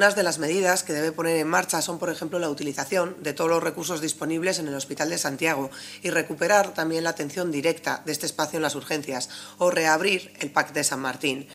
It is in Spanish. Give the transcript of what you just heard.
Algunas de las medidas que debe poner en marcha son, por ejemplo, la utilización de todos los recursos disponibles en el Hospital de Santiago y recuperar también la atención directa de este espacio en las urgencias o reabrir el PAC de San Martín.